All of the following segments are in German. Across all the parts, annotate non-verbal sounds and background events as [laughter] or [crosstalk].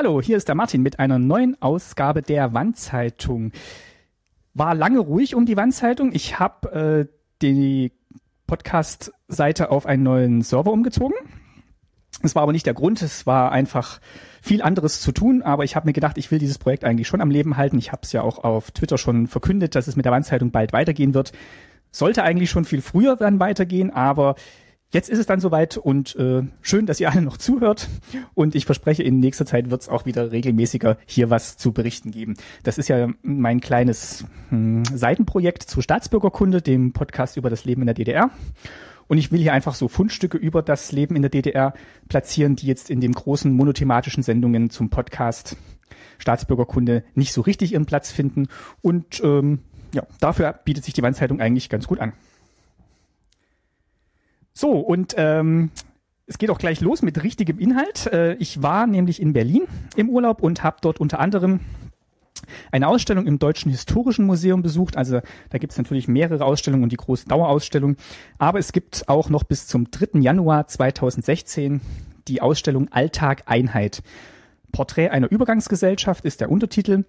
Hallo, hier ist der Martin mit einer neuen Ausgabe der Wandzeitung. War lange ruhig um die Wandzeitung. Ich habe äh, die Podcast-Seite auf einen neuen Server umgezogen. Es war aber nicht der Grund, es war einfach viel anderes zu tun, aber ich habe mir gedacht, ich will dieses Projekt eigentlich schon am Leben halten. Ich habe es ja auch auf Twitter schon verkündet, dass es mit der Wandzeitung bald weitergehen wird. Sollte eigentlich schon viel früher dann weitergehen, aber Jetzt ist es dann soweit und äh, schön, dass ihr alle noch zuhört. Und ich verspreche, in nächster Zeit wird es auch wieder regelmäßiger hier was zu berichten geben. Das ist ja mein kleines hm, Seitenprojekt zur Staatsbürgerkunde, dem Podcast über das Leben in der DDR. Und ich will hier einfach so Fundstücke über das Leben in der DDR platzieren, die jetzt in den großen monothematischen Sendungen zum Podcast Staatsbürgerkunde nicht so richtig ihren Platz finden. Und ähm, ja, dafür bietet sich die Wandzeitung eigentlich ganz gut an. So, und ähm, es geht auch gleich los mit richtigem Inhalt. Äh, ich war nämlich in Berlin im Urlaub und habe dort unter anderem eine Ausstellung im Deutschen Historischen Museum besucht. Also da gibt es natürlich mehrere Ausstellungen und die große Dauerausstellung. Aber es gibt auch noch bis zum 3. Januar 2016 die Ausstellung Alltag Einheit. Porträt einer Übergangsgesellschaft ist der Untertitel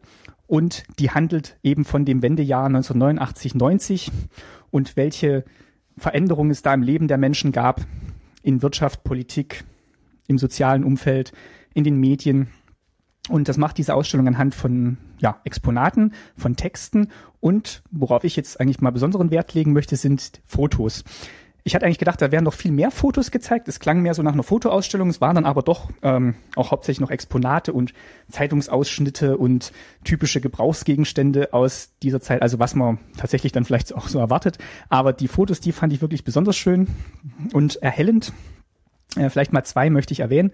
und die handelt eben von dem Wendejahr 1989-90 und welche Veränderungen es da im Leben der Menschen gab, in Wirtschaft, Politik, im sozialen Umfeld, in den Medien. Und das macht diese Ausstellung anhand von ja, Exponaten, von Texten und worauf ich jetzt eigentlich mal besonderen Wert legen möchte, sind Fotos ich hatte eigentlich gedacht, da wären noch viel mehr Fotos gezeigt. Es klang mehr so nach einer Fotoausstellung. Es waren dann aber doch ähm, auch hauptsächlich noch Exponate und Zeitungsausschnitte und typische Gebrauchsgegenstände aus dieser Zeit. Also was man tatsächlich dann vielleicht auch so erwartet. Aber die Fotos, die fand ich wirklich besonders schön und erhellend. Äh, vielleicht mal zwei möchte ich erwähnen.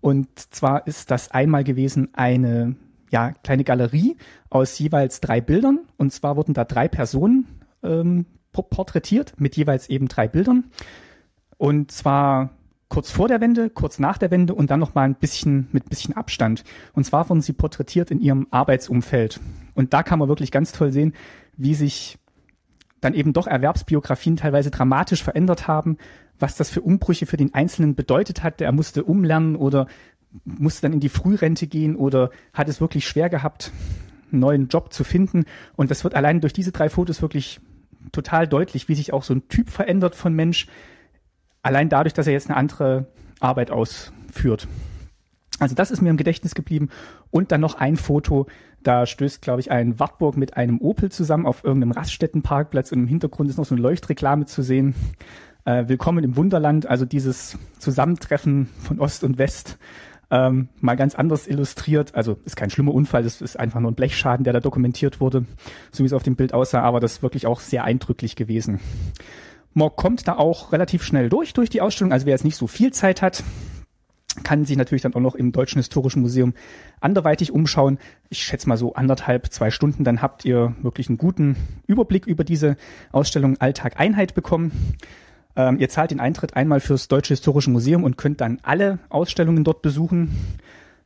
Und zwar ist das einmal gewesen eine ja, kleine Galerie aus jeweils drei Bildern. Und zwar wurden da drei Personen ähm, porträtiert mit jeweils eben drei Bildern. Und zwar kurz vor der Wende, kurz nach der Wende und dann noch mal ein bisschen mit bisschen Abstand. Und zwar wurden sie porträtiert in ihrem Arbeitsumfeld. Und da kann man wirklich ganz toll sehen, wie sich dann eben doch Erwerbsbiografien teilweise dramatisch verändert haben, was das für Umbrüche für den Einzelnen bedeutet hat. Er musste umlernen oder musste dann in die Frührente gehen oder hat es wirklich schwer gehabt, einen neuen Job zu finden. Und das wird allein durch diese drei Fotos wirklich total deutlich, wie sich auch so ein Typ verändert von Mensch, allein dadurch, dass er jetzt eine andere Arbeit ausführt. Also das ist mir im Gedächtnis geblieben. Und dann noch ein Foto, da stößt, glaube ich, ein Wartburg mit einem Opel zusammen auf irgendeinem Raststättenparkplatz und im Hintergrund ist noch so eine Leuchtreklame zu sehen. Äh, Willkommen im Wunderland, also dieses Zusammentreffen von Ost und West ähm, mal ganz anders illustriert. Also ist kein schlimmer Unfall, das ist einfach nur ein Blechschaden, der da dokumentiert wurde, so wie es auf dem Bild aussah, aber das ist wirklich auch sehr eindrücklich gewesen. Man kommt da auch relativ schnell durch, durch die Ausstellung. Also wer jetzt nicht so viel Zeit hat, kann sich natürlich dann auch noch im Deutschen Historischen Museum anderweitig umschauen. Ich schätze mal so anderthalb, zwei Stunden, dann habt ihr wirklich einen guten Überblick über diese Ausstellung Alltag Einheit bekommen. Ähm, ihr zahlt den Eintritt einmal fürs Deutsche Historische Museum und könnt dann alle Ausstellungen dort besuchen.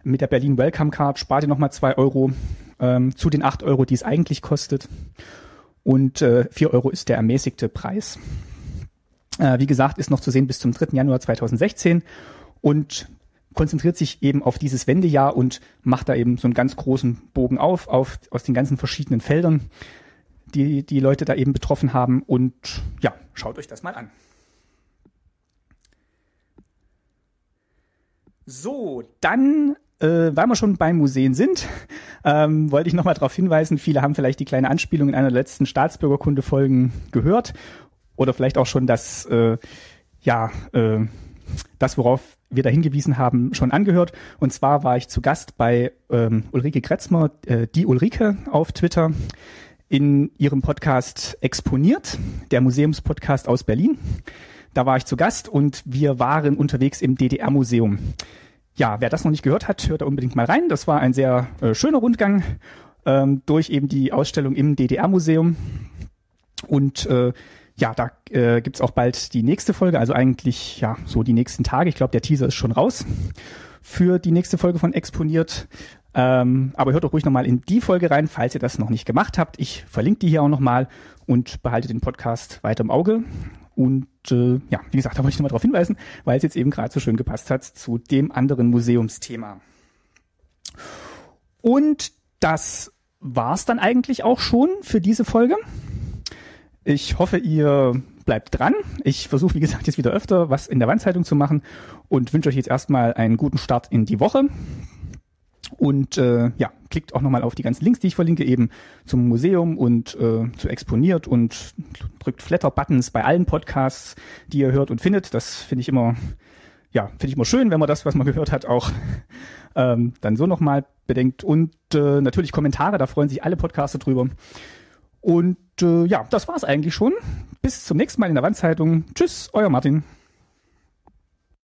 Mit der Berlin Welcome Card spart ihr nochmal zwei Euro ähm, zu den acht Euro, die es eigentlich kostet. Und äh, vier Euro ist der ermäßigte Preis. Äh, wie gesagt, ist noch zu sehen bis zum 3. Januar 2016 und konzentriert sich eben auf dieses Wendejahr und macht da eben so einen ganz großen Bogen auf, auf aus den ganzen verschiedenen Feldern, die die Leute da eben betroffen haben. Und ja, schaut euch das mal an. So, dann, äh, weil wir schon beim Museen sind, [laughs] ähm, wollte ich nochmal darauf hinweisen, viele haben vielleicht die kleine Anspielung in einer der letzten Staatsbürgerkunde-Folgen gehört oder vielleicht auch schon das, äh, ja, äh, das, worauf wir da hingewiesen haben, schon angehört. Und zwar war ich zu Gast bei ähm, Ulrike Kretzmer, äh, die Ulrike auf Twitter, in ihrem Podcast Exponiert, der Museumspodcast aus Berlin. Da war ich zu Gast und wir waren unterwegs im DDR-Museum. Ja, wer das noch nicht gehört hat, hört da unbedingt mal rein. Das war ein sehr äh, schöner Rundgang ähm, durch eben die Ausstellung im DDR-Museum. Und äh, ja, da äh, gibt auch bald die nächste Folge, also eigentlich ja so die nächsten Tage. Ich glaube, der Teaser ist schon raus für die nächste Folge von Exponiert. Ähm, aber hört doch ruhig nochmal in die Folge rein, falls ihr das noch nicht gemacht habt. Ich verlinke die hier auch nochmal und behalte den Podcast weiter im Auge. Und äh, ja, wie gesagt, da wollte ich nochmal darauf hinweisen, weil es jetzt eben gerade so schön gepasst hat zu dem anderen Museumsthema. Und das war's dann eigentlich auch schon für diese Folge. Ich hoffe, ihr bleibt dran. Ich versuche, wie gesagt, jetzt wieder öfter was in der Wandzeitung zu machen und wünsche euch jetzt erstmal einen guten Start in die Woche. Und äh, ja, klickt auch nochmal auf die ganzen Links, die ich verlinke, eben zum Museum und äh, zu exponiert und drückt Flatter-Buttons bei allen Podcasts, die ihr hört und findet. Das finde ich immer, ja, finde ich immer schön, wenn man das, was man gehört hat, auch [laughs] ähm, dann so nochmal bedenkt. Und äh, natürlich Kommentare, da freuen sich alle Podcaster drüber. Und äh, ja, das war's eigentlich schon. Bis zum nächsten Mal in der Wandzeitung. Tschüss, euer Martin.